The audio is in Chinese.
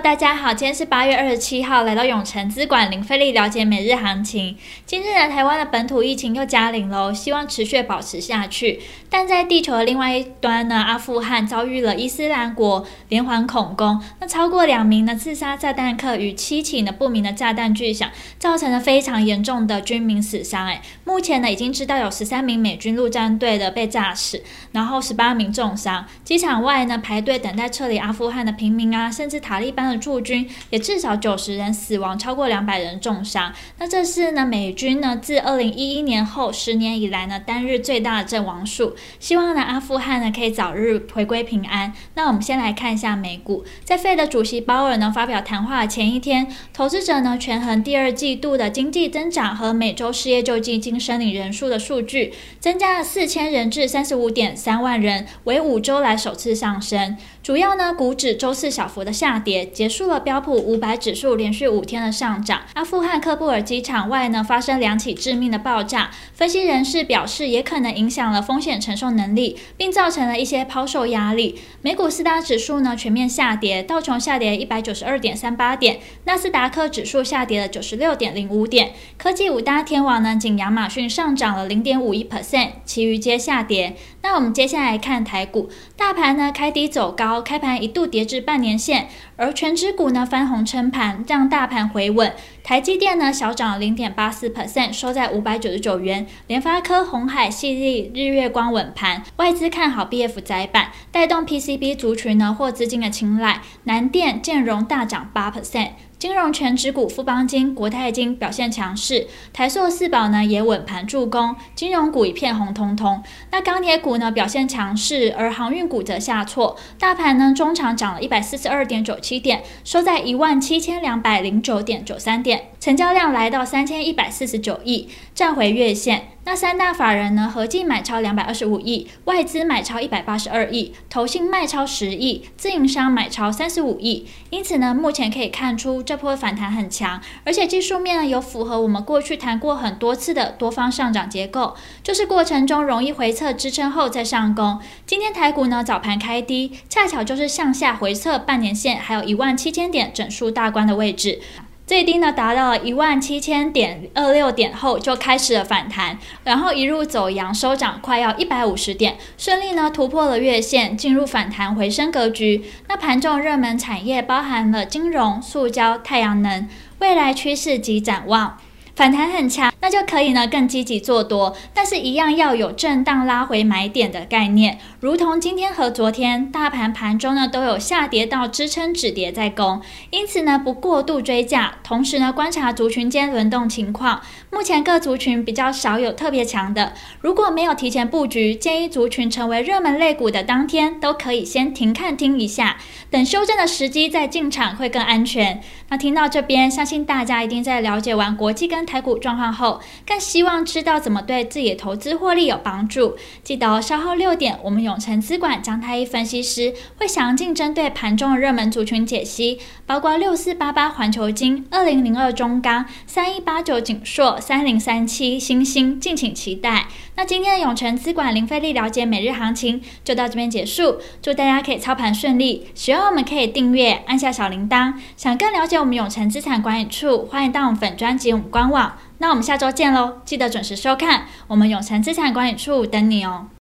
大家好，今天是八月二十七号，来到永城资管零费力了解每日行情。今日呢，台湾的本土疫情又加零喽，希望持续保持下去。但在地球的另外一端呢，阿富汗遭遇了伊斯兰国连环恐攻，那超过两名的自杀炸弹客与七起的不明的炸弹巨响，造成了非常严重的军民死伤。哎，目前呢，已经知道有十三名美军陆战队的被炸死，然后十八名重伤。机场外呢，排队等待撤离阿富汗的平民啊，甚至塔利班般的驻军也至少九十人死亡，超过两百人重伤。那这是呢美军呢自二零一一年后十年以来呢单日最大的阵亡数。希望呢阿富汗呢可以早日回归平安。那我们先来看一下美股，在费的主席鲍尔呢发表谈话的前一天，投资者呢权衡第二季度的经济增长和每周失业救济金申领人数的数据，增加了四千人至三十五点三万人，为五周来首次上升。主要呢股指周四小幅的下跌，结束。了标普五百指数连续五天的上涨。阿富汗喀布尔机场外呢发生两起致命的爆炸，分析人士表示也可能影响了风险承受能力，并造成了一些抛售压力。美股四大指数呢全面下跌，道琼下跌一百九十二点三八点，纳斯达克指数下跌了九十六点零五点。科技五大天王呢仅亚马逊上涨了零点五一 percent，其余皆下跌。那我们接下来看台股，大盘呢开低走高，开盘一度跌至半年线，而全指股呢翻红撑盘，让大盘回稳。台积电呢小涨零点八四 percent，收在五百九十九元。联发科、鸿海、系列、日月光稳盘，外资看好 BF 窄板，带动 PCB 族群呢获资金的青睐。南电、建融大涨八 percent。金融全指股富邦金、国泰金表现强势，台塑四宝呢也稳盘助攻，金融股一片红彤彤。那钢铁股呢表现强势，而航运股则下挫。大盘呢中场涨了一百四十二点九七点，收在一万七千两百零九点九三点，成交量来到三千一百四十九亿，站回月线。那三大法人呢合计买超两百二十五亿，外资买超一百八十二亿，投信卖超十亿，自营商买超三十五亿。因此呢，目前可以看出这波反弹很强，而且技术面呢有符合我们过去谈过很多次的多方上涨结构，就是过程中容易回测支撑后再上攻。今天台股呢早盘开低，恰巧就是向下回测半年线，还有一万七千点整数大关的位置。最低呢达到了一万七千点二六点后就开始了反弹，然后一路走阳收涨，快要一百五十点，顺利呢突破了月线，进入反弹回升格局。那盘中热门产业包含了金融、塑胶、太阳能，未来趋势及展望。反弹很强，那就可以呢更积极做多，但是一样要有震荡拉回买点的概念，如同今天和昨天大盘盘中呢都有下跌到支撑止跌在攻，因此呢不过度追价，同时呢观察族群间轮动情况，目前各族群比较少有特别强的，如果没有提前布局，建议族群成为热门类股的当天都可以先停看听一下，等修正的时机再进场会更安全。那听到这边，相信大家一定在了解完国际跟台股状况后，更希望知道怎么对自己的投资获利有帮助。记得稍后六点，我们永诚资管张太一分析师会详尽针对盘中的热门族群解析，包括六四八八环球金、二零零二中钢、三一八九景硕、三零三七欣兴，敬请期待。那今天的永诚资管零费力了解每日行情就到这边结束，祝大家可以操盘顺利。喜欢我们可以订阅，按下小铃铛。想更了解我们永诚资产管理处，欢迎到我们粉专及我们官网那我们下周见喽！记得准时收看，我们永诚资产管理处等你哦。